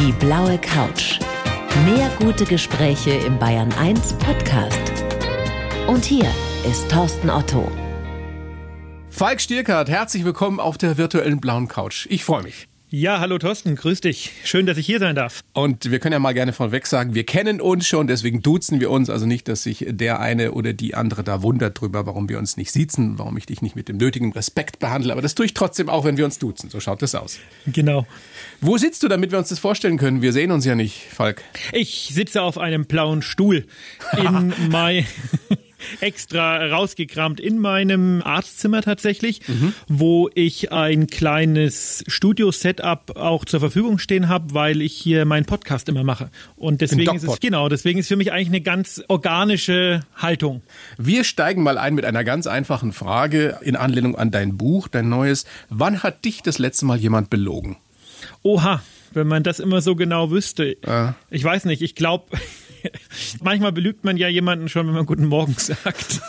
Die blaue Couch. Mehr gute Gespräche im Bayern 1 Podcast. Und hier ist Thorsten Otto. Falk Stierkart, herzlich willkommen auf der virtuellen blauen Couch. Ich freue mich. Ja, hallo Thorsten, grüß dich. Schön, dass ich hier sein darf. Und wir können ja mal gerne vorweg sagen, wir kennen uns schon, deswegen duzen wir uns. Also nicht, dass sich der eine oder die andere da wundert drüber, warum wir uns nicht siezen, warum ich dich nicht mit dem nötigen Respekt behandle. Aber das tue ich trotzdem auch, wenn wir uns duzen. So schaut das aus. Genau. Wo sitzt du, damit wir uns das vorstellen können? Wir sehen uns ja nicht, Falk. Ich sitze auf einem blauen Stuhl in mein extra rausgekramt in meinem Arztzimmer tatsächlich, mhm. wo ich ein kleines Studio-Setup auch zur Verfügung stehen habe, weil ich hier meinen Podcast immer mache. Und deswegen ist es genau, deswegen ist für mich eigentlich eine ganz organische Haltung. Wir steigen mal ein mit einer ganz einfachen Frage in Anlehnung an dein Buch, dein neues. Wann hat dich das letzte Mal jemand belogen? Oha, wenn man das immer so genau wüsste. Ah. Ich weiß nicht, ich glaube, manchmal belügt man ja jemanden schon, wenn man Guten Morgen sagt.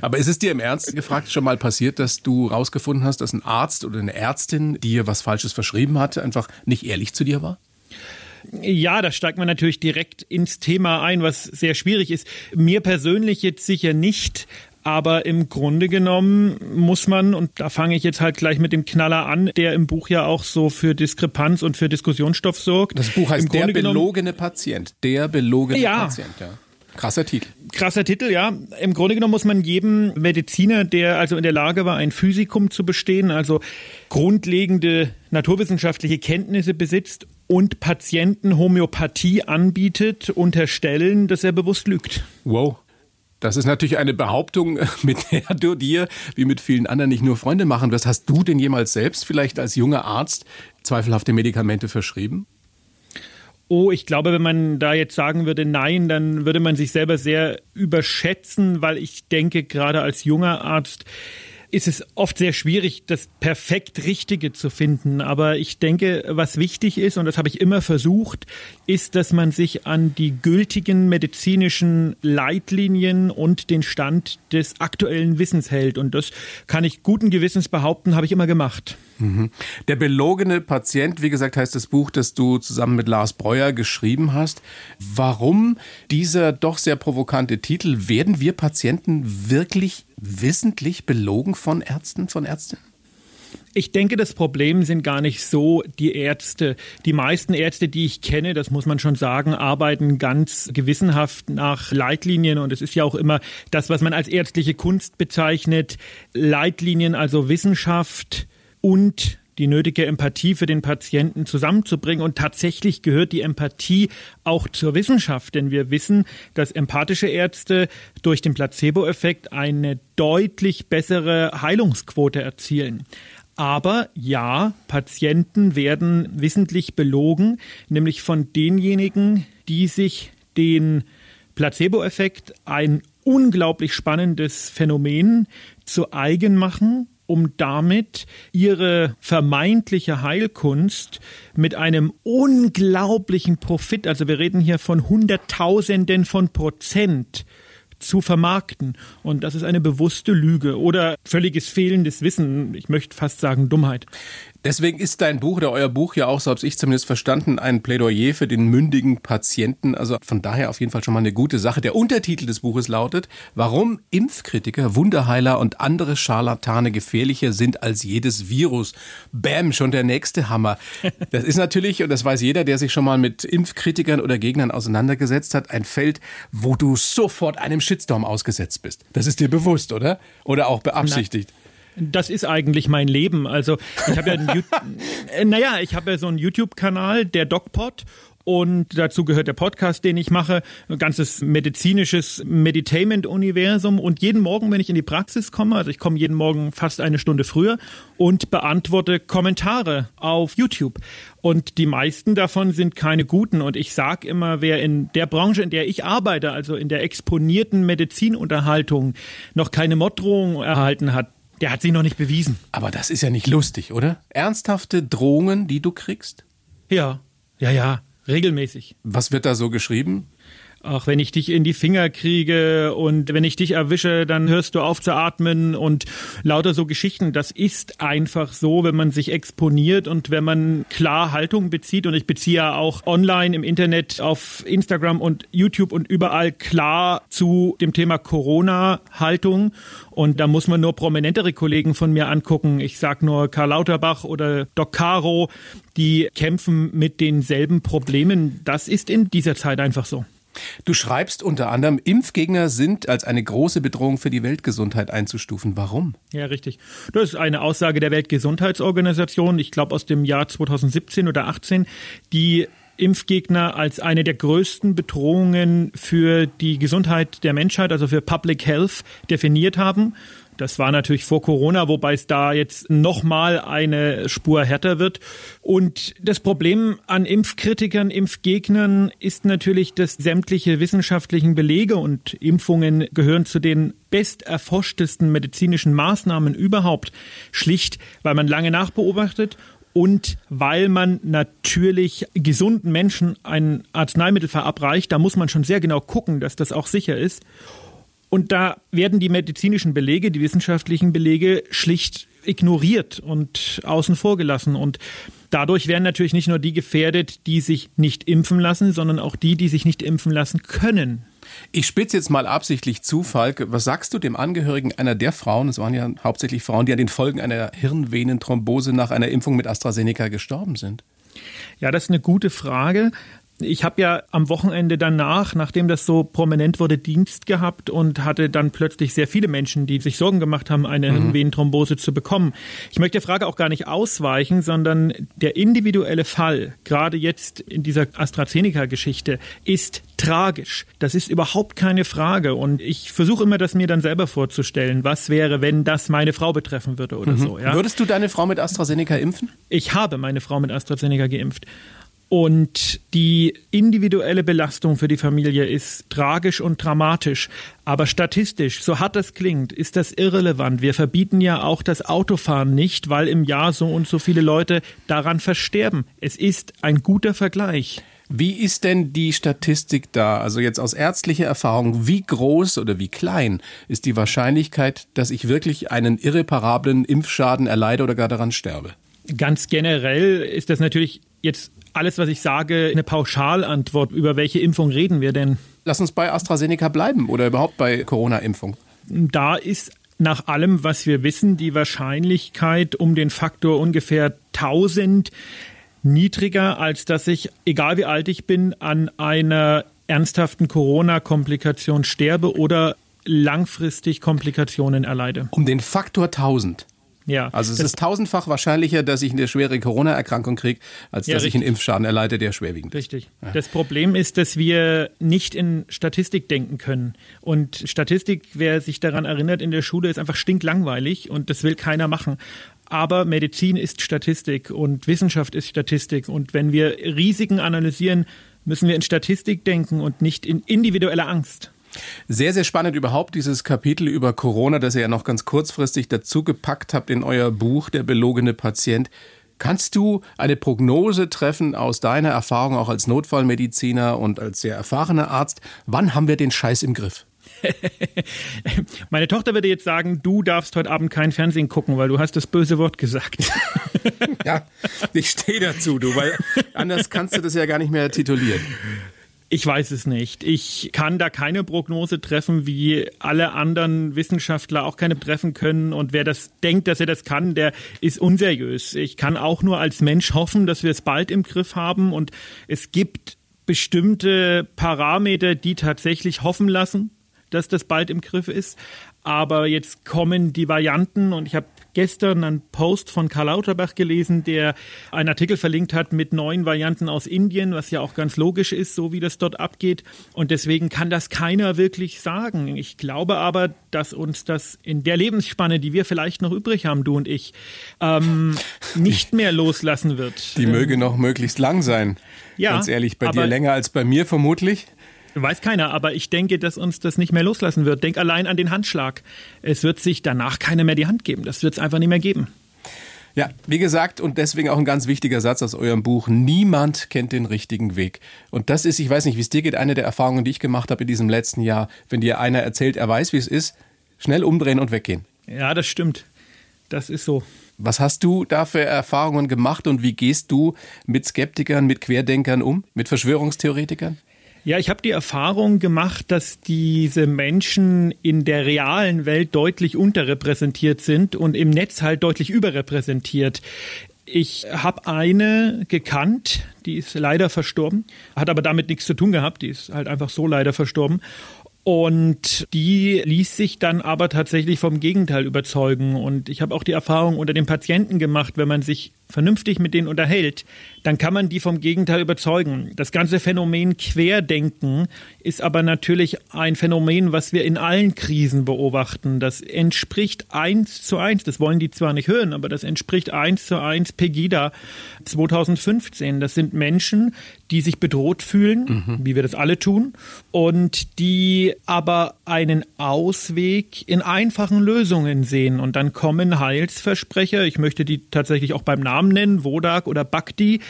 Aber ist es dir im Ernst gefragt schon mal passiert, dass du rausgefunden hast, dass ein Arzt oder eine Ärztin dir was Falsches verschrieben hatte, einfach nicht ehrlich zu dir war? Ja, da steigt man natürlich direkt ins Thema ein, was sehr schwierig ist. Mir persönlich jetzt sicher nicht, aber im Grunde genommen muss man, und da fange ich jetzt halt gleich mit dem Knaller an, der im Buch ja auch so für Diskrepanz und für Diskussionsstoff sorgt. Das Buch heißt Der belogene Patient. Der belogene ja. Patient, ja. Krasser Titel. Krasser Titel, ja. Im Grunde genommen muss man jedem Mediziner, der also in der Lage war, ein Physikum zu bestehen, also grundlegende naturwissenschaftliche Kenntnisse besitzt und Patienten Homöopathie anbietet, unterstellen, dass er bewusst lügt. Wow. Das ist natürlich eine Behauptung, mit der du dir, wie mit vielen anderen, nicht nur Freunde machen wirst. Hast du denn jemals selbst vielleicht als junger Arzt zweifelhafte Medikamente verschrieben? Oh, ich glaube, wenn man da jetzt sagen würde nein, dann würde man sich selber sehr überschätzen, weil ich denke, gerade als junger Arzt ist es oft sehr schwierig, das perfekt Richtige zu finden. Aber ich denke, was wichtig ist, und das habe ich immer versucht, ist, dass man sich an die gültigen medizinischen Leitlinien und den Stand des aktuellen Wissens hält. Und das kann ich guten Gewissens behaupten, habe ich immer gemacht. Mhm. Der belogene Patient, wie gesagt, heißt das Buch, das du zusammen mit Lars Breuer geschrieben hast. Warum dieser doch sehr provokante Titel? Werden wir Patienten wirklich wissentlich belogen von Ärzten, von Ärztinnen? Ich denke, das Problem sind gar nicht so die Ärzte. Die meisten Ärzte, die ich kenne, das muss man schon sagen, arbeiten ganz gewissenhaft nach Leitlinien. Und es ist ja auch immer das, was man als ärztliche Kunst bezeichnet. Leitlinien, also Wissenschaft und die nötige Empathie für den Patienten zusammenzubringen. Und tatsächlich gehört die Empathie auch zur Wissenschaft, denn wir wissen, dass empathische Ärzte durch den Placebo-Effekt eine deutlich bessere Heilungsquote erzielen. Aber ja, Patienten werden wissentlich belogen, nämlich von denjenigen, die sich den Placebo-Effekt, ein unglaublich spannendes Phänomen, zu eigen machen um damit ihre vermeintliche Heilkunst mit einem unglaublichen Profit, also wir reden hier von Hunderttausenden von Prozent, zu vermarkten. Und das ist eine bewusste Lüge oder völliges fehlendes Wissen. Ich möchte fast sagen Dummheit. Deswegen ist dein Buch oder euer Buch ja auch, so habe ich zumindest verstanden, ein Plädoyer für den mündigen Patienten. Also von daher auf jeden Fall schon mal eine gute Sache. Der Untertitel des Buches lautet, warum Impfkritiker, Wunderheiler und andere Scharlatane gefährlicher sind als jedes Virus. Bäm, schon der nächste Hammer. Das ist natürlich, und das weiß jeder, der sich schon mal mit Impfkritikern oder Gegnern auseinandergesetzt hat, ein Feld, wo du sofort einem Shitstorm ausgesetzt bist. Das ist dir bewusst, oder? Oder auch beabsichtigt? Na. Das ist eigentlich mein Leben. Also ich habe ja, einen, äh, naja, ich habe ja so einen YouTube-Kanal, der DocPod und dazu gehört der Podcast, den ich mache, ein ganzes medizinisches Meditainment-Universum. Und jeden Morgen, wenn ich in die Praxis komme, also ich komme jeden Morgen fast eine Stunde früher und beantworte Kommentare auf YouTube. Und die meisten davon sind keine guten. Und ich sage immer, wer in der Branche, in der ich arbeite, also in der exponierten Medizinunterhaltung, noch keine Morddrohung erhalten hat, der hat sich noch nicht bewiesen. Aber das ist ja nicht lustig, oder? Ernsthafte Drohungen, die du kriegst? Ja, ja, ja, regelmäßig. Was wird da so geschrieben? Ach, wenn ich dich in die Finger kriege und wenn ich dich erwische, dann hörst du auf zu atmen und lauter so Geschichten. Das ist einfach so, wenn man sich exponiert und wenn man klar Haltung bezieht. Und ich beziehe ja auch online im Internet auf Instagram und YouTube und überall klar zu dem Thema Corona Haltung. Und da muss man nur prominentere Kollegen von mir angucken. Ich sag nur Karl Lauterbach oder Doc Caro, die kämpfen mit denselben Problemen. Das ist in dieser Zeit einfach so. Du schreibst unter anderem, Impfgegner sind als eine große Bedrohung für die Weltgesundheit einzustufen. Warum? Ja, richtig. Das ist eine Aussage der Weltgesundheitsorganisation, ich glaube aus dem Jahr 2017 oder 18, die Impfgegner als eine der größten Bedrohungen für die Gesundheit der Menschheit, also für Public Health, definiert haben. Das war natürlich vor Corona, wobei es da jetzt nochmal eine Spur härter wird. Und das Problem an Impfkritikern, Impfgegnern ist natürlich, dass sämtliche wissenschaftlichen Belege und Impfungen gehören zu den besterforschtesten medizinischen Maßnahmen überhaupt. Schlicht, weil man lange nachbeobachtet und weil man natürlich gesunden Menschen ein Arzneimittel verabreicht, da muss man schon sehr genau gucken, dass das auch sicher ist. Und da werden die medizinischen Belege, die wissenschaftlichen Belege schlicht ignoriert und außen vor gelassen. Und dadurch werden natürlich nicht nur die gefährdet, die sich nicht impfen lassen, sondern auch die, die sich nicht impfen lassen können. Ich spitze jetzt mal absichtlich zu, Falk. Was sagst du dem Angehörigen einer der Frauen, es waren ja hauptsächlich Frauen, die an den Folgen einer Hirnvenenthrombose nach einer Impfung mit AstraZeneca gestorben sind? Ja, das ist eine gute Frage. Ich habe ja am Wochenende danach, nachdem das so prominent wurde, Dienst gehabt und hatte dann plötzlich sehr viele Menschen, die sich Sorgen gemacht haben, eine mhm. Hirnvenenthrombose zu bekommen. Ich möchte der Frage auch gar nicht ausweichen, sondern der individuelle Fall, gerade jetzt in dieser AstraZeneca-Geschichte, ist tragisch. Das ist überhaupt keine Frage. Und ich versuche immer, das mir dann selber vorzustellen. Was wäre, wenn das meine Frau betreffen würde oder mhm. so. Ja? Würdest du deine Frau mit AstraZeneca impfen? Ich habe meine Frau mit AstraZeneca geimpft. Und die individuelle Belastung für die Familie ist tragisch und dramatisch. Aber statistisch, so hart das klingt, ist das irrelevant. Wir verbieten ja auch das Autofahren nicht, weil im Jahr so und so viele Leute daran versterben. Es ist ein guter Vergleich. Wie ist denn die Statistik da? Also jetzt aus ärztlicher Erfahrung, wie groß oder wie klein ist die Wahrscheinlichkeit, dass ich wirklich einen irreparablen Impfschaden erleide oder gar daran sterbe? Ganz generell ist das natürlich jetzt alles, was ich sage, eine Pauschalantwort. Über welche Impfung reden wir denn? Lass uns bei AstraZeneca bleiben oder überhaupt bei Corona-Impfung. Da ist nach allem, was wir wissen, die Wahrscheinlichkeit um den Faktor ungefähr 1000 niedriger, als dass ich, egal wie alt ich bin, an einer ernsthaften Corona-Komplikation sterbe oder langfristig Komplikationen erleide. Um den Faktor 1000. Ja. Also es ist tausendfach wahrscheinlicher, dass ich eine schwere Corona-Erkrankung kriege, als ja, dass richtig. ich einen Impfschaden erleide, der schwerwiegend ist. Richtig. Ja. Das Problem ist, dass wir nicht in Statistik denken können. Und Statistik, wer sich daran erinnert, in der Schule ist einfach stinklangweilig und das will keiner machen. Aber Medizin ist Statistik und Wissenschaft ist Statistik. Und wenn wir Risiken analysieren, müssen wir in Statistik denken und nicht in individuelle Angst. Sehr, sehr spannend überhaupt dieses Kapitel über Corona, das ihr ja noch ganz kurzfristig dazu gepackt habt in euer Buch, Der belogene Patient. Kannst du eine Prognose treffen aus deiner Erfahrung auch als Notfallmediziner und als sehr erfahrener Arzt? Wann haben wir den Scheiß im Griff? Meine Tochter würde jetzt sagen, du darfst heute Abend kein Fernsehen gucken, weil du hast das böse Wort gesagt. ja, ich stehe dazu, du, weil anders kannst du das ja gar nicht mehr titulieren. Ich weiß es nicht. Ich kann da keine Prognose treffen, wie alle anderen Wissenschaftler auch keine treffen können. Und wer das denkt, dass er das kann, der ist unseriös. Ich kann auch nur als Mensch hoffen, dass wir es bald im Griff haben. Und es gibt bestimmte Parameter, die tatsächlich hoffen lassen, dass das bald im Griff ist. Aber jetzt kommen die Varianten und ich habe gestern einen Post von Karl Lauterbach gelesen, der einen Artikel verlinkt hat mit neuen Varianten aus Indien, was ja auch ganz logisch ist, so wie das dort abgeht. Und deswegen kann das keiner wirklich sagen. Ich glaube aber, dass uns das in der Lebensspanne, die wir vielleicht noch übrig haben, du und ich, ähm, nicht mehr loslassen wird. Die möge noch möglichst lang sein. Ja, Ganz ehrlich, bei dir länger als bei mir vermutlich. Weiß keiner, aber ich denke, dass uns das nicht mehr loslassen wird. Denk allein an den Handschlag. Es wird sich danach keiner mehr die Hand geben. Das wird es einfach nicht mehr geben. Ja, wie gesagt, und deswegen auch ein ganz wichtiger Satz aus eurem Buch. Niemand kennt den richtigen Weg. Und das ist, ich weiß nicht, wie es dir geht, eine der Erfahrungen, die ich gemacht habe in diesem letzten Jahr. Wenn dir einer erzählt, er weiß, wie es ist, schnell umdrehen und weggehen. Ja, das stimmt. Das ist so. Was hast du da für Erfahrungen gemacht und wie gehst du mit Skeptikern, mit Querdenkern um, mit Verschwörungstheoretikern? Ja, ich habe die Erfahrung gemacht, dass diese Menschen in der realen Welt deutlich unterrepräsentiert sind und im Netz halt deutlich überrepräsentiert. Ich habe eine gekannt, die ist leider verstorben, hat aber damit nichts zu tun gehabt, die ist halt einfach so leider verstorben. Und die ließ sich dann aber tatsächlich vom Gegenteil überzeugen. Und ich habe auch die Erfahrung unter den Patienten gemacht, wenn man sich vernünftig mit denen unterhält, dann kann man die vom Gegenteil überzeugen. Das ganze Phänomen Querdenken ist aber natürlich ein Phänomen, was wir in allen Krisen beobachten. Das entspricht eins zu eins, das wollen die zwar nicht hören, aber das entspricht eins zu eins Pegida 2015. Das sind Menschen, die sich bedroht fühlen, mhm. wie wir das alle tun, und die aber einen Ausweg in einfachen Lösungen sehen. Und dann kommen Heilsversprecher, ich möchte die tatsächlich auch beim Namen Namen nennen, Wodak oder Bhakti,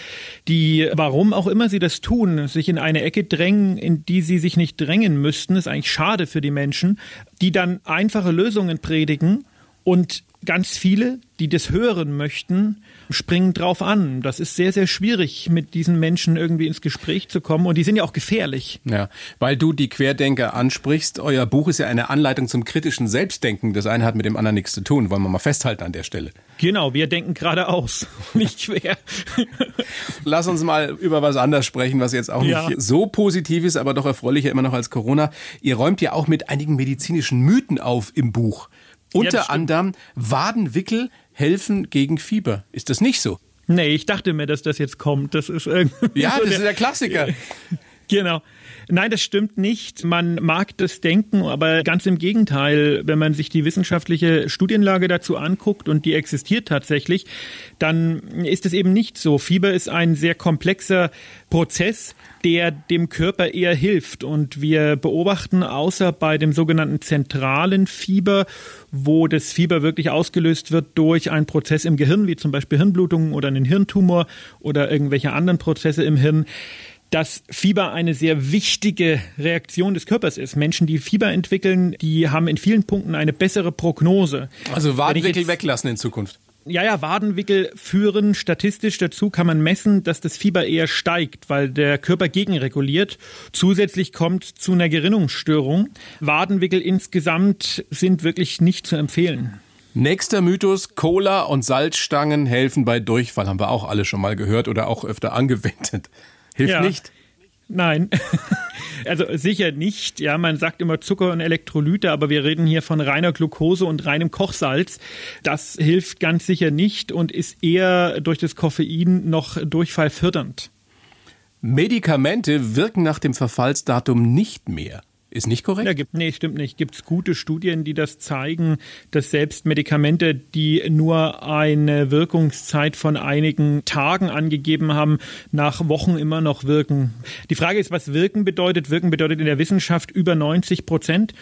die, warum auch immer sie das tun, sich in eine Ecke drängen, in die sie sich nicht drängen müssten, ist eigentlich schade für die Menschen, die dann einfache Lösungen predigen und ganz viele, die das hören möchten, springen drauf an. Das ist sehr, sehr schwierig, mit diesen Menschen irgendwie ins Gespräch zu kommen. Und die sind ja auch gefährlich. Ja, weil du die Querdenker ansprichst. Euer Buch ist ja eine Anleitung zum kritischen Selbstdenken. Das eine hat mit dem anderen nichts zu tun. Wollen wir mal festhalten an der Stelle. Genau, wir denken geradeaus, nicht quer. Lass uns mal über was anderes sprechen, was jetzt auch ja. nicht so positiv ist, aber doch erfreulicher immer noch als Corona. Ihr räumt ja auch mit einigen medizinischen Mythen auf im Buch. Unter ja, anderem Wadenwickel helfen gegen Fieber. Ist das nicht so? Nee, ich dachte mir, dass das jetzt kommt. Das ist irgendwie. Ja, so das ist der Klassiker. Genau. Nein, das stimmt nicht. Man mag das denken, aber ganz im Gegenteil, wenn man sich die wissenschaftliche Studienlage dazu anguckt und die existiert tatsächlich, dann ist es eben nicht so. Fieber ist ein sehr komplexer Prozess, der dem Körper eher hilft. Und wir beobachten außer bei dem sogenannten zentralen Fieber, wo das Fieber wirklich ausgelöst wird durch einen Prozess im Gehirn, wie zum Beispiel Hirnblutungen oder einen Hirntumor oder irgendwelche anderen Prozesse im Hirn, dass Fieber eine sehr wichtige Reaktion des Körpers ist. Menschen, die Fieber entwickeln, die haben in vielen Punkten eine bessere Prognose. Also Wadenwickel weglassen in Zukunft. Ja, ja, Wadenwickel führen statistisch dazu, kann man messen, dass das Fieber eher steigt, weil der Körper gegenreguliert. Zusätzlich kommt zu einer Gerinnungsstörung. Wadenwickel insgesamt sind wirklich nicht zu empfehlen. Nächster Mythos, Cola und Salzstangen helfen bei Durchfall, haben wir auch alle schon mal gehört oder auch öfter angewendet. Hilft ja. nicht? Nein, also sicher nicht. Ja, man sagt immer Zucker und Elektrolyte, aber wir reden hier von reiner Glucose und reinem Kochsalz. Das hilft ganz sicher nicht und ist eher durch das Koffein noch durchfallfördernd. Medikamente wirken nach dem Verfallsdatum nicht mehr. Ist nicht korrekt? Ja, gibt, nee, stimmt nicht. Gibt es gute Studien, die das zeigen, dass selbst Medikamente, die nur eine Wirkungszeit von einigen Tagen angegeben haben, nach Wochen immer noch wirken. Die Frage ist, was wirken bedeutet. Wirken bedeutet in der Wissenschaft über 90 Prozent.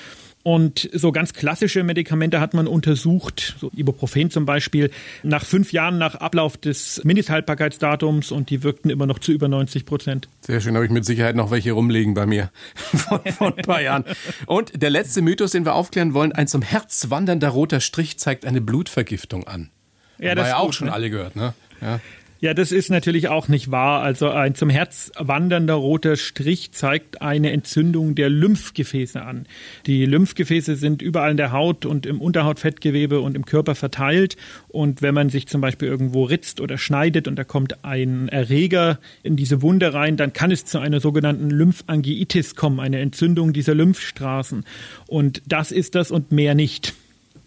Und so ganz klassische Medikamente hat man untersucht, so Ibuprofen zum Beispiel, nach fünf Jahren nach Ablauf des Mindesthaltbarkeitsdatums und die wirkten immer noch zu über 90 Prozent. Sehr schön, habe ich mit Sicherheit noch welche rumliegen bei mir von, von ein paar Jahren. Und der letzte Mythos, den wir aufklären wollen, ein zum Herz wandernder roter Strich zeigt eine Blutvergiftung an. Ja, das war ja auch gut, schon ne? alle gehört, ne? Ja. Ja, das ist natürlich auch nicht wahr. Also ein zum Herz wandernder roter Strich zeigt eine Entzündung der Lymphgefäße an. Die Lymphgefäße sind überall in der Haut und im Unterhautfettgewebe und im Körper verteilt. Und wenn man sich zum Beispiel irgendwo ritzt oder schneidet und da kommt ein Erreger in diese Wunde rein, dann kann es zu einer sogenannten Lymphangiitis kommen, eine Entzündung dieser Lymphstraßen. Und das ist das und mehr nicht.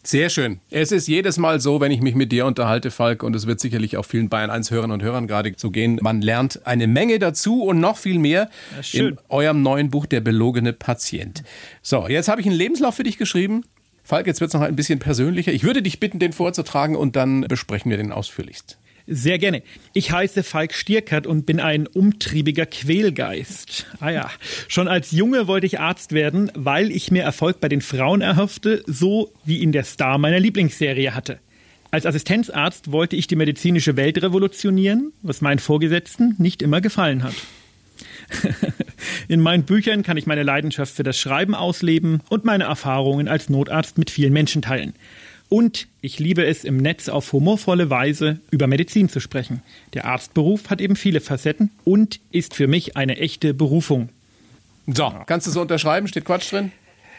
Sehr schön. Es ist jedes Mal so, wenn ich mich mit dir unterhalte, Falk, und es wird sicherlich auch vielen Bayern 1 Hörern und Hörern gerade so gehen. Man lernt eine Menge dazu und noch viel mehr in eurem neuen Buch Der belogene Patient. So, jetzt habe ich einen Lebenslauf für dich geschrieben. Falk, jetzt wird es noch ein bisschen persönlicher. Ich würde dich bitten, den vorzutragen und dann besprechen wir den ausführlichst. Sehr gerne. Ich heiße Falk Stierkert und bin ein umtriebiger Quälgeist. Ah ja, schon als Junge wollte ich Arzt werden, weil ich mir Erfolg bei den Frauen erhoffte, so wie ihn der Star meiner Lieblingsserie hatte. Als Assistenzarzt wollte ich die medizinische Welt revolutionieren, was meinen Vorgesetzten nicht immer gefallen hat. In meinen Büchern kann ich meine Leidenschaft für das Schreiben ausleben und meine Erfahrungen als Notarzt mit vielen Menschen teilen. Und ich liebe es, im Netz auf humorvolle Weise über Medizin zu sprechen. Der Arztberuf hat eben viele Facetten und ist für mich eine echte Berufung. So, kannst du so unterschreiben? Steht Quatsch drin?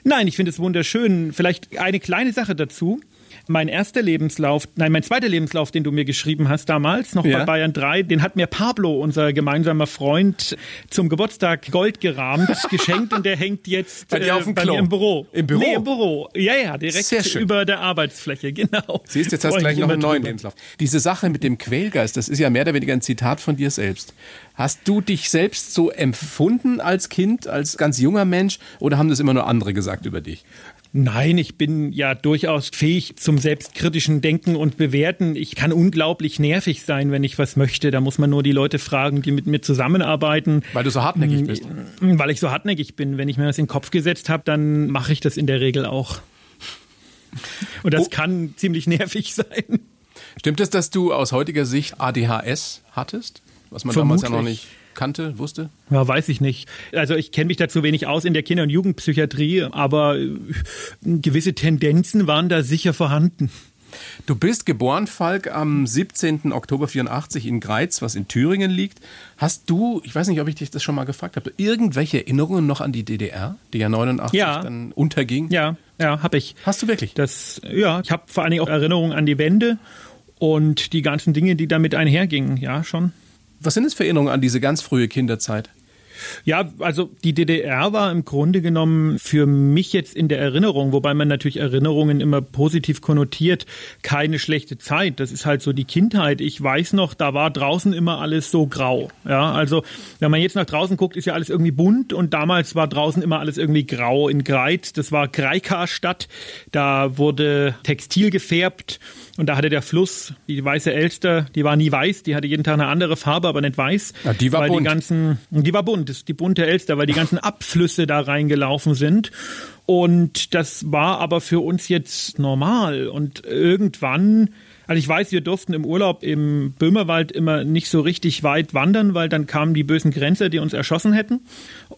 Nein, ich finde es wunderschön. Vielleicht eine kleine Sache dazu mein erster Lebenslauf, nein, mein zweiter Lebenslauf, den du mir geschrieben hast damals, noch ja. bei Bayern 3, den hat mir Pablo, unser gemeinsamer Freund, zum Geburtstag Gold gerahmt, geschenkt und der hängt jetzt bei, dir auf dem bei Klo. mir im Büro. Im Büro? Nee, im Büro. Ja, ja, direkt über der Arbeitsfläche, genau. Siehst, jetzt hast du gleich noch einen neuen Lebenslauf. Diese Sache mit dem Quälgeist, das ist ja mehr oder weniger ein Zitat von dir selbst. Hast du dich selbst so empfunden als Kind, als ganz junger Mensch oder haben das immer nur andere gesagt über dich? Nein, ich bin ja durchaus fähig zum selbstkritischen Denken und Bewerten. Ich kann unglaublich nervig sein, wenn ich was möchte. Da muss man nur die Leute fragen, die mit mir zusammenarbeiten. Weil du so hartnäckig bist. Mm, weil ich so hartnäckig bin. Wenn ich mir das in den Kopf gesetzt habe, dann mache ich das in der Regel auch. Und das oh. kann ziemlich nervig sein. Stimmt es, dass du aus heutiger Sicht ADHS hattest? Was man Vermutlich. damals ja noch nicht kannte, wusste? Ja, weiß ich nicht. Also ich kenne mich dazu wenig aus in der Kinder- und Jugendpsychiatrie, aber äh, gewisse Tendenzen waren da sicher vorhanden. Du bist geboren, Falk, am 17. Oktober 84 in Greiz, was in Thüringen liegt. Hast du, ich weiß nicht, ob ich dich das schon mal gefragt habe, irgendwelche Erinnerungen noch an die DDR, die ja 89 ja. dann unterging? Ja, ja, habe ich. Hast du wirklich? Das, ja, ich habe vor allen Dingen auch Erinnerungen an die Wende und die ganzen Dinge, die damit einhergingen, ja, schon. Was sind es für Erinnerungen an diese ganz frühe Kinderzeit? Ja, also die DDR war im Grunde genommen für mich jetzt in der Erinnerung, wobei man natürlich Erinnerungen immer positiv konnotiert, keine schlechte Zeit. Das ist halt so die Kindheit. Ich weiß noch, da war draußen immer alles so grau. Ja, also wenn man jetzt nach draußen guckt, ist ja alles irgendwie bunt und damals war draußen immer alles irgendwie grau in Greiz. Das war Greika-Stadt. Da wurde Textil gefärbt und da hatte der Fluss, die weiße Elster, die war nie weiß, die hatte jeden Tag eine andere Farbe, aber nicht weiß. Ja, die war bunt. Die ganzen, die war bunt, ist die bunte Elster, weil die ganzen Abflüsse da reingelaufen sind. Und das war aber für uns jetzt normal. Und irgendwann also ich weiß, wir durften im Urlaub im Böhmerwald immer nicht so richtig weit wandern, weil dann kamen die bösen Grenzer, die uns erschossen hätten.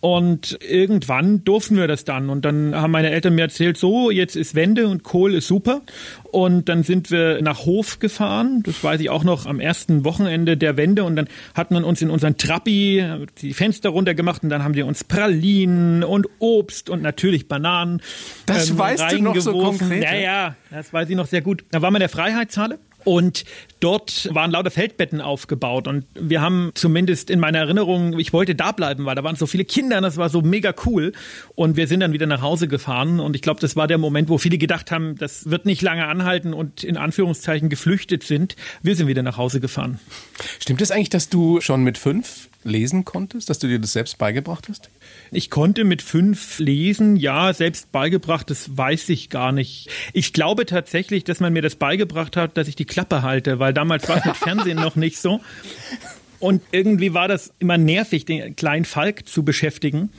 Und irgendwann durften wir das dann. Und dann haben meine Eltern mir erzählt, so, jetzt ist Wende und Kohl ist super. Und dann sind wir nach Hof gefahren. Das weiß ich auch noch am ersten Wochenende der Wende. Und dann hat man uns in unseren Trappi die Fenster runtergemacht und dann haben die uns Pralinen und Obst und natürlich Bananen. Das ähm, weißt du noch so konkret? Ja, ja, das weiß ich noch sehr gut. Da waren wir in der Freiheitshalle und dort waren lauter Feldbetten aufgebaut. Und wir haben zumindest in meiner Erinnerung, ich wollte da bleiben, weil da waren so viele Kinder und das war so mega cool. Und wir sind dann wieder nach Hause gefahren. Und ich glaube, das war der Moment, wo viele gedacht haben, das wird nicht lange anhalten und in Anführungszeichen geflüchtet sind. Wir sind wieder nach Hause gefahren. Stimmt es eigentlich, dass du schon mit fünf lesen konntest, dass du dir das selbst beigebracht hast? Ich konnte mit fünf lesen, ja, selbst beigebracht, das weiß ich gar nicht. Ich glaube tatsächlich, dass man mir das beigebracht hat, dass ich die Klappe halte, weil damals war es mit Fernsehen noch nicht so. Und irgendwie war das immer nervig, den kleinen Falk zu beschäftigen.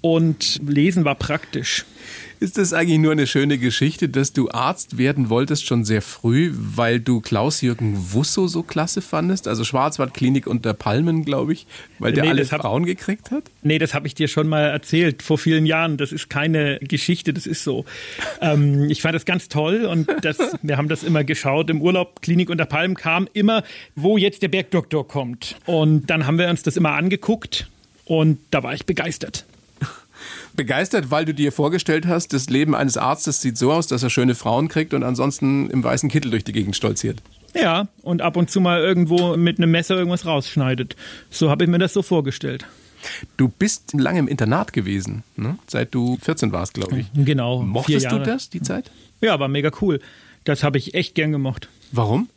Und lesen war praktisch. Ist das eigentlich nur eine schöne Geschichte, dass du Arzt werden wolltest schon sehr früh, weil du Klaus-Jürgen Wusso so klasse fandest? Also Schwarzwaldklinik unter Palmen, glaube ich, weil der nee, alle hab, Frauen gekriegt hat? Nee, das habe ich dir schon mal erzählt vor vielen Jahren. Das ist keine Geschichte, das ist so. ähm, ich fand das ganz toll und das, wir haben das immer geschaut. Im Urlaub, Klinik unter Palmen kam immer, wo jetzt der Bergdoktor kommt. Und dann haben wir uns das immer angeguckt und da war ich begeistert begeistert, weil du dir vorgestellt hast, das Leben eines Arztes sieht so aus, dass er schöne Frauen kriegt und ansonsten im weißen Kittel durch die Gegend stolziert. Ja, und ab und zu mal irgendwo mit einem Messer irgendwas rausschneidet. So habe ich mir das so vorgestellt. Du bist lange im Internat gewesen, ne? seit du 14 warst, glaube ich. Genau. Mochtest du das, die Zeit? Ja, war mega cool. Das habe ich echt gern gemocht. Warum?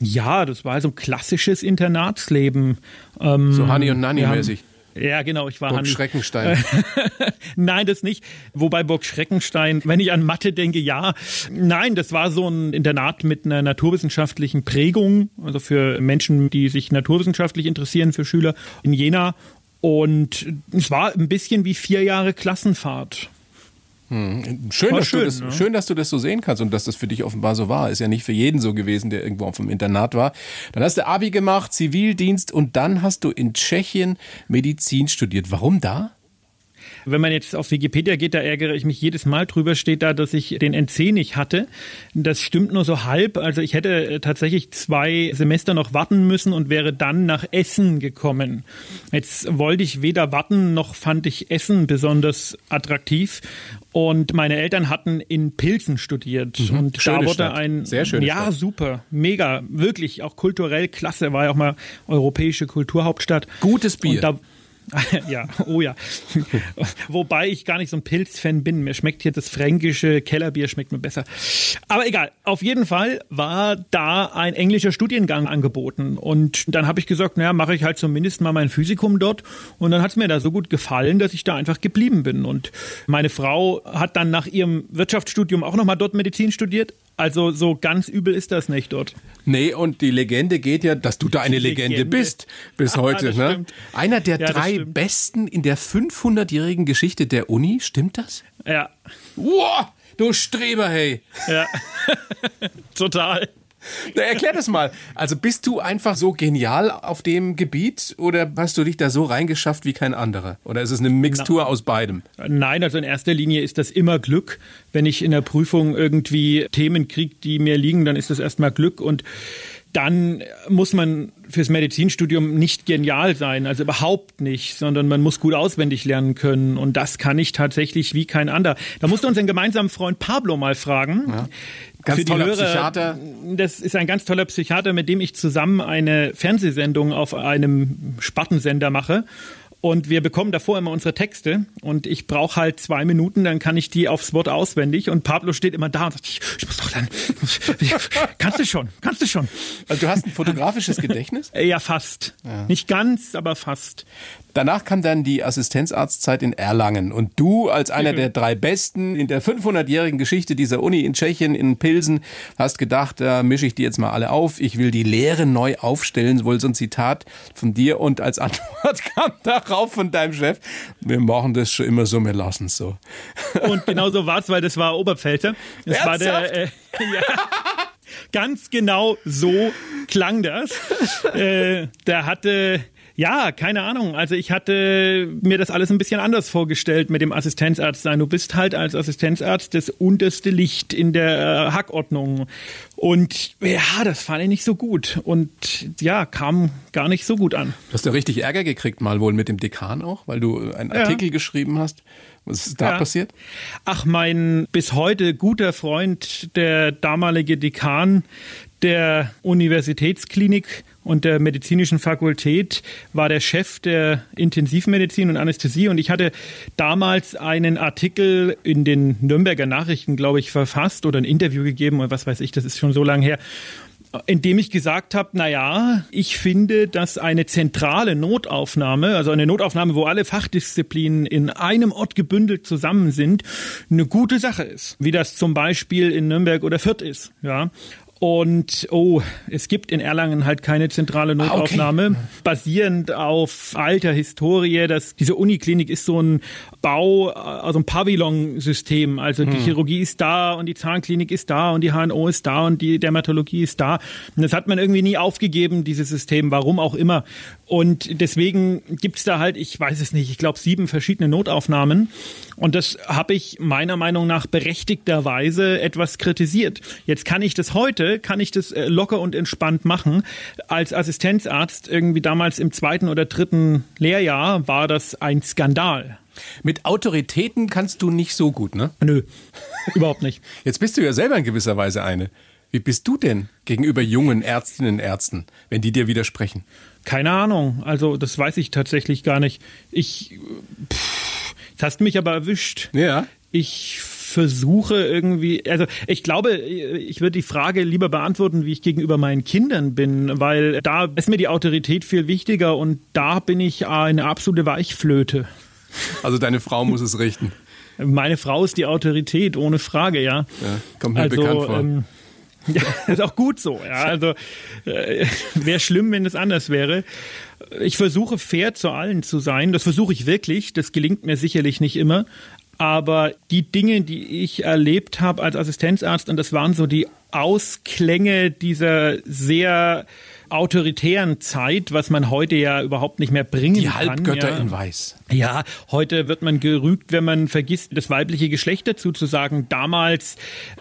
Ja, das war so ein klassisches Internatsleben. Ähm, so Honey und Nanny mäßig. Ja, genau, ich war Burg Schreckenstein. Nein, das nicht. Wobei Burg Schreckenstein, wenn ich an Mathe denke, ja. Nein, das war so ein Internat mit einer naturwissenschaftlichen Prägung, also für Menschen, die sich naturwissenschaftlich interessieren, für Schüler in Jena. Und es war ein bisschen wie vier Jahre Klassenfahrt. Hm. Schön, dass schön, du das, ne? schön, dass du das so sehen kannst und dass das für dich offenbar so war. Ist ja nicht für jeden so gewesen, der irgendwo auf dem Internat war. Dann hast du Abi gemacht, Zivildienst und dann hast du in Tschechien Medizin studiert. Warum da? Wenn man jetzt auf Wikipedia geht, da ärgere ich mich jedes Mal drüber, steht da, dass ich den NC nicht hatte. Das stimmt nur so halb. Also ich hätte äh, tatsächlich zwei Semester noch warten müssen und wäre dann nach Essen gekommen. Jetzt wollte ich weder warten noch fand ich Essen besonders attraktiv. Und meine Eltern hatten in Pilsen studiert. Mhm. Und Schöne da wurde Stadt. ein. Sehr schön. Ja, Stadt. super. Mega. Wirklich. Auch kulturell klasse. War ja auch mal europäische Kulturhauptstadt. Gutes Bier. Ja, oh ja. Wobei ich gar nicht so ein Pilzfan bin. Mir schmeckt hier das fränkische Kellerbier schmeckt mir besser. Aber egal. Auf jeden Fall war da ein englischer Studiengang angeboten. Und dann habe ich gesagt, naja, mache ich halt zumindest mal mein Physikum dort. Und dann hat es mir da so gut gefallen, dass ich da einfach geblieben bin. Und meine Frau hat dann nach ihrem Wirtschaftsstudium auch nochmal dort Medizin studiert. Also so ganz übel ist das nicht dort. Nee, und die Legende geht ja, dass du da eine Legende, Legende bist bis heute. Ja, ne? Einer der ja, drei besten in der 500-jährigen Geschichte der Uni, stimmt das? Ja. Wow, du Streber, hey. Ja, total. Na, erklär das mal. Also bist du einfach so genial auf dem Gebiet oder hast du dich da so reingeschafft wie kein anderer? Oder ist es eine Mixtur Na, aus beidem? Nein, also in erster Linie ist das immer Glück. Wenn ich in der Prüfung irgendwie Themen kriege, die mir liegen, dann ist das erstmal Glück und dann muss man fürs Medizinstudium nicht genial sein, also überhaupt nicht, sondern man muss gut auswendig lernen können. Und das kann ich tatsächlich wie kein anderer. Da musst du unseren gemeinsamen Freund Pablo mal fragen. Ja. Ganz Für toller Hörer, Psychiater. Das ist ein ganz toller Psychiater, mit dem ich zusammen eine Fernsehsendung auf einem Spartensender mache. Und wir bekommen davor immer unsere Texte und ich brauche halt zwei Minuten, dann kann ich die aufs Wort auswendig und Pablo steht immer da und sagt, ich, ich muss doch dann, kannst du schon, kannst du schon. Also du hast ein fotografisches Gedächtnis? Ja, fast. Ja. Nicht ganz, aber fast. Danach kam dann die Assistenzarztzeit in Erlangen und du als einer der drei Besten in der 500-jährigen Geschichte dieser Uni in Tschechien, in Pilsen, hast gedacht, da mische ich die jetzt mal alle auf. Ich will die Lehre neu aufstellen, wohl so ein Zitat von dir und als Antwort kam darauf von deinem Chef, wir machen das schon immer so, wir lassen es so. Und genau so war es, weil das war Oberpfälzer. Das Ernsthaft? war der, äh, ja. Ganz genau so klang das. Äh, der hatte ja, keine Ahnung. Also ich hatte mir das alles ein bisschen anders vorgestellt mit dem Assistenzarzt sein. Du bist halt als Assistenzarzt das unterste Licht in der äh, Hackordnung. Und ja, das fand ich nicht so gut. Und ja, kam gar nicht so gut an. Du hast ja richtig Ärger gekriegt, mal wohl mit dem Dekan auch, weil du einen Artikel ja. geschrieben hast. Was ist da ja. passiert? Ach, mein bis heute guter Freund, der damalige Dekan der Universitätsklinik und der medizinischen Fakultät war der Chef der Intensivmedizin und Anästhesie und ich hatte damals einen Artikel in den Nürnberger Nachrichten, glaube ich, verfasst oder ein Interview gegeben oder was weiß ich, das ist schon so lange her in dem ich gesagt habe, na ja, ich finde, dass eine zentrale Notaufnahme, also eine Notaufnahme, wo alle Fachdisziplinen in einem Ort gebündelt zusammen sind, eine gute Sache ist, wie das zum Beispiel in Nürnberg oder Fürth ist, ja. Und oh, es gibt in Erlangen halt keine zentrale Notaufnahme, ah, okay. basierend auf alter Historie. Das, diese Uniklinik ist so ein Bau, also ein Pavillon-System. Also die hm. Chirurgie ist da und die Zahnklinik ist da und die HNO ist da und die Dermatologie ist da. Und das hat man irgendwie nie aufgegeben, dieses System, warum auch immer. Und deswegen gibt's da halt, ich weiß es nicht, ich glaube sieben verschiedene Notaufnahmen. Und das habe ich meiner Meinung nach berechtigterweise etwas kritisiert. Jetzt kann ich das heute, kann ich das äh, locker und entspannt machen. Als Assistenzarzt irgendwie damals im zweiten oder dritten Lehrjahr war das ein Skandal. Mit Autoritäten kannst du nicht so gut, ne? Nö, überhaupt nicht. Jetzt bist du ja selber in gewisser Weise eine. Wie bist du denn gegenüber jungen Ärztinnen und Ärzten, wenn die dir widersprechen? Keine Ahnung. Also, das weiß ich tatsächlich gar nicht. Ich. Pff, das hast mich aber erwischt. Ja. Ich versuche irgendwie, also ich glaube, ich würde die Frage lieber beantworten, wie ich gegenüber meinen Kindern bin, weil da ist mir die Autorität viel wichtiger und da bin ich eine absolute Weichflöte. Also deine Frau muss es richten. Meine Frau ist die Autorität, ohne Frage, ja. ja kommt mir also, bekannt vor. Ähm, ja, ist auch gut so. Ja, also äh, wäre schlimm, wenn es anders wäre. Ich versuche fair zu allen zu sein. Das versuche ich wirklich. Das gelingt mir sicherlich nicht immer. Aber die Dinge, die ich erlebt habe als Assistenzarzt, und das waren so die Ausklänge dieser sehr autoritären Zeit, was man heute ja überhaupt nicht mehr bringen Die kann. Halbgötter ja. in Weiß. Ja, heute wird man gerügt, wenn man vergisst, das weibliche Geschlecht dazu zu sagen. Damals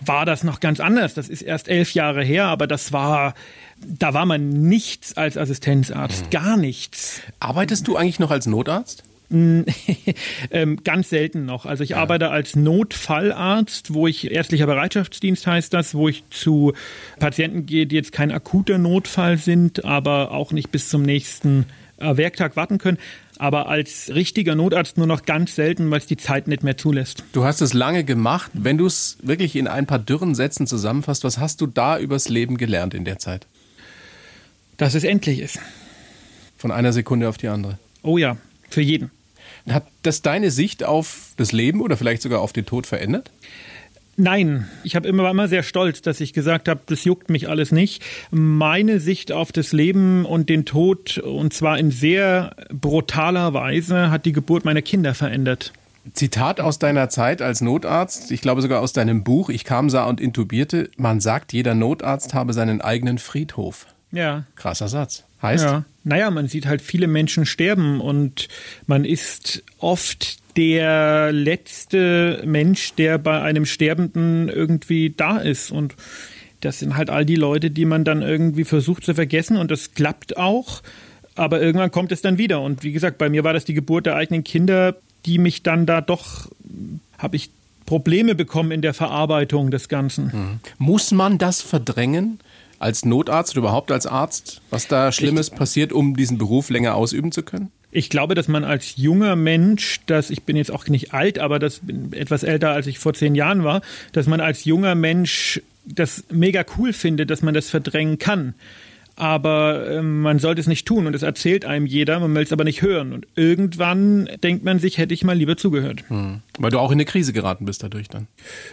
war das noch ganz anders. Das ist erst elf Jahre her, aber das war, da war man nichts als Assistenzarzt, gar nichts. Arbeitest du eigentlich noch als Notarzt? ähm, ganz selten noch. Also ich arbeite als Notfallarzt, wo ich ärztlicher Bereitschaftsdienst heißt das, wo ich zu Patienten gehe, die jetzt kein akuter Notfall sind, aber auch nicht bis zum nächsten äh, Werktag warten können. Aber als richtiger Notarzt nur noch ganz selten, weil es die Zeit nicht mehr zulässt. Du hast es lange gemacht. Wenn du es wirklich in ein paar dürren Sätzen zusammenfasst, was hast du da übers Leben gelernt in der Zeit? Dass es endlich ist. Von einer Sekunde auf die andere. Oh ja, für jeden. Hat das deine Sicht auf das Leben oder vielleicht sogar auf den Tod verändert? Nein, ich habe immer war immer sehr stolz, dass ich gesagt habe, das juckt mich alles nicht. Meine Sicht auf das Leben und den Tod und zwar in sehr brutaler Weise hat die Geburt meiner Kinder verändert. Zitat aus deiner Zeit als Notarzt, ich glaube sogar aus deinem Buch Ich kam, sah und intubierte, man sagt, jeder Notarzt habe seinen eigenen Friedhof. Ja. Krasser Satz. Heißt? Ja. Naja, man sieht halt viele Menschen sterben und man ist oft der letzte Mensch, der bei einem Sterbenden irgendwie da ist. Und das sind halt all die Leute, die man dann irgendwie versucht zu vergessen und das klappt auch. Aber irgendwann kommt es dann wieder. Und wie gesagt, bei mir war das die Geburt der eigenen Kinder, die mich dann da doch, habe ich Probleme bekommen in der Verarbeitung des Ganzen. Muss man das verdrängen? Als Notarzt oder überhaupt als Arzt, was da Schlimmes passiert, um diesen Beruf länger ausüben zu können? Ich glaube, dass man als junger Mensch, dass ich bin jetzt auch nicht alt, aber das bin etwas älter, als ich vor zehn Jahren war, dass man als junger Mensch das mega cool findet, dass man das verdrängen kann. Aber ähm, man sollte es nicht tun und es erzählt einem jeder, man will es aber nicht hören. Und irgendwann denkt man sich, hätte ich mal lieber zugehört. Weil du auch in eine Krise geraten bist dadurch dann.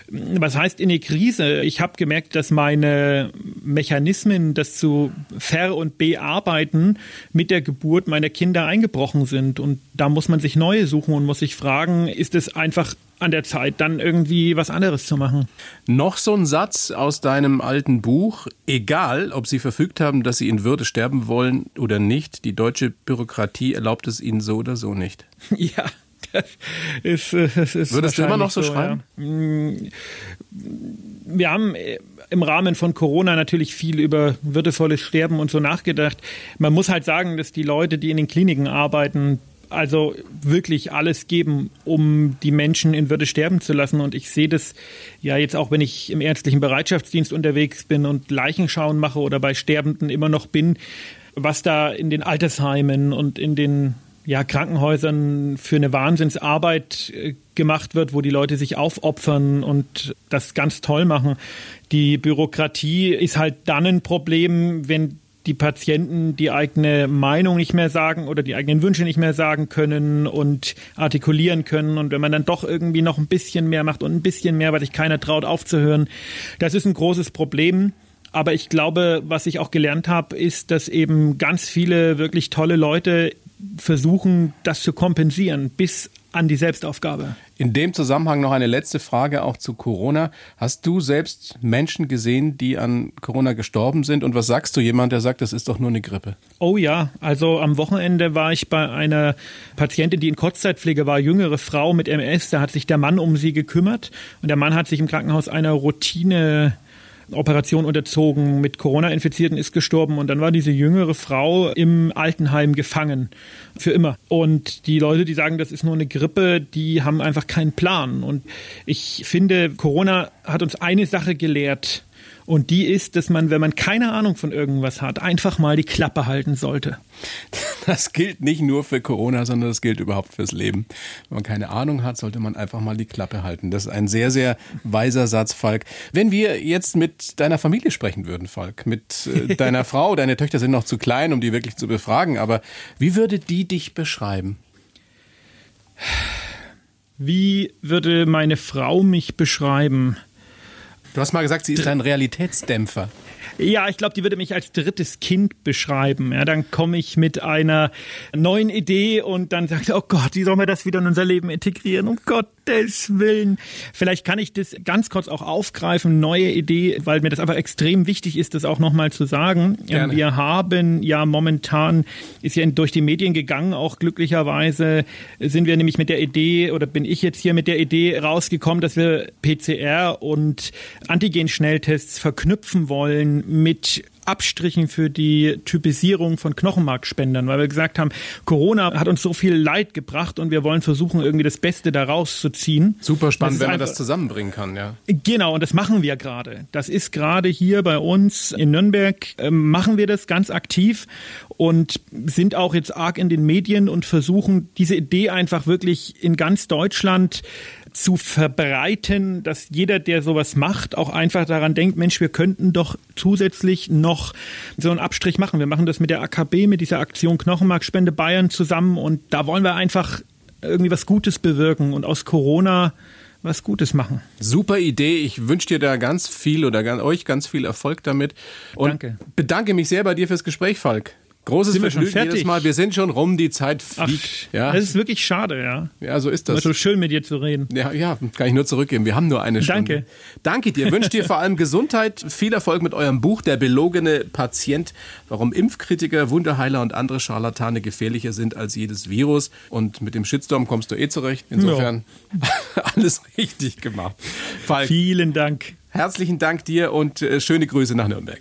Was heißt in die Krise? Ich habe gemerkt, dass meine Mechanismen, das zu ver- und bearbeiten mit der Geburt meiner Kinder eingebrochen sind. Und da muss man sich neue suchen und muss sich fragen, ist es einfach an der Zeit, dann irgendwie was anderes zu machen? Noch so ein Satz aus deinem alten Buch. Egal, ob Sie verfügt haben, dass Sie in Würde sterben wollen oder nicht, die deutsche Bürokratie erlaubt es Ihnen so oder so nicht. Ja. Das ist, äh, das ist Würdest du immer noch so wahrscheinlich schreiben? Ja. Wir haben äh, im Rahmen von Corona natürlich viel über würdevolles Sterben und so nachgedacht. Man muss halt sagen, dass die Leute, die in den Kliniken arbeiten, also wirklich alles geben, um die Menschen in Würde sterben zu lassen. Und ich sehe das ja jetzt auch, wenn ich im ärztlichen Bereitschaftsdienst unterwegs bin und Leichenschauen mache oder bei Sterbenden immer noch bin, was da in den Altersheimen und in den ja, Krankenhäusern für eine Wahnsinnsarbeit äh, gemacht wird, wo die Leute sich aufopfern und das ganz toll machen. Die Bürokratie ist halt dann ein Problem, wenn die Patienten die eigene Meinung nicht mehr sagen oder die eigenen Wünsche nicht mehr sagen können und artikulieren können. Und wenn man dann doch irgendwie noch ein bisschen mehr macht und ein bisschen mehr, weil sich keiner traut aufzuhören, das ist ein großes Problem. Aber ich glaube, was ich auch gelernt habe, ist, dass eben ganz viele wirklich tolle Leute versuchen, das zu kompensieren bis an die Selbstaufgabe. In dem Zusammenhang noch eine letzte Frage auch zu Corona. Hast du selbst Menschen gesehen, die an Corona gestorben sind? Und was sagst du jemand, der sagt, das ist doch nur eine Grippe? Oh ja, also am Wochenende war ich bei einer Patientin, die in Kurzzeitpflege war, jüngere Frau mit MS. Da hat sich der Mann um sie gekümmert und der Mann hat sich im Krankenhaus einer Routine Operation unterzogen, mit Corona infizierten ist gestorben und dann war diese jüngere Frau im Altenheim gefangen für immer. Und die Leute, die sagen, das ist nur eine Grippe, die haben einfach keinen Plan. Und ich finde, Corona hat uns eine Sache gelehrt. Und die ist, dass man, wenn man keine Ahnung von irgendwas hat, einfach mal die Klappe halten sollte. Das gilt nicht nur für Corona, sondern das gilt überhaupt fürs Leben. Wenn man keine Ahnung hat, sollte man einfach mal die Klappe halten. Das ist ein sehr, sehr weiser Satz, Falk. Wenn wir jetzt mit deiner Familie sprechen würden, Falk, mit äh, deiner Frau, deine Töchter sind noch zu klein, um die wirklich zu befragen, aber wie würde die dich beschreiben? Wie würde meine Frau mich beschreiben? Du hast mal gesagt, sie ist ein Realitätsdämpfer. Ja, ich glaube, die würde mich als drittes Kind beschreiben. Ja, dann komme ich mit einer neuen Idee und dann sagt, oh Gott, wie sollen wir das wieder in unser Leben integrieren? Um Gottes Willen. Vielleicht kann ich das ganz kurz auch aufgreifen, neue Idee, weil mir das einfach extrem wichtig ist, das auch nochmal zu sagen. Gerne. Wir haben ja momentan, ist ja durch die Medien gegangen, auch glücklicherweise sind wir nämlich mit der Idee oder bin ich jetzt hier mit der Idee rausgekommen, dass wir PCR und Antigen-Schnelltests verknüpfen wollen mit Abstrichen für die Typisierung von Knochenmarkspendern, weil wir gesagt haben, Corona hat uns so viel Leid gebracht und wir wollen versuchen, irgendwie das Beste daraus zu ziehen. Super spannend, wenn man das zusammenbringen kann, ja. Genau, und das machen wir gerade. Das ist gerade hier bei uns in Nürnberg, äh, machen wir das ganz aktiv und sind auch jetzt arg in den Medien und versuchen, diese Idee einfach wirklich in ganz Deutschland zu verbreiten, dass jeder, der sowas macht, auch einfach daran denkt, Mensch, wir könnten doch zusätzlich noch so einen Abstrich machen. Wir machen das mit der AKB, mit dieser Aktion Knochenmarkspende Bayern zusammen und da wollen wir einfach irgendwie was Gutes bewirken und aus Corona was Gutes machen. Super Idee. Ich wünsche dir da ganz viel oder euch ganz viel Erfolg damit. Und Danke. bedanke mich sehr bei dir fürs Gespräch, Falk. Großes sind Vergnügen jedes Mal. Wir sind schon rum, die Zeit fliegt. Ach, ja. Das ist wirklich schade, ja. Ja, so ist das. War so schön mit dir zu reden. Ja, ja, kann ich nur zurückgeben. Wir haben nur eine Stunde. Danke. Danke dir. Wünsche dir vor allem Gesundheit, viel Erfolg mit eurem Buch Der belogene Patient, warum Impfkritiker, Wunderheiler und andere Scharlatane gefährlicher sind als jedes Virus. Und mit dem Shitstorm kommst du eh zurecht. Insofern ja. alles richtig gemacht. Falk, Vielen Dank. Herzlichen Dank dir und äh, schöne Grüße nach Nürnberg.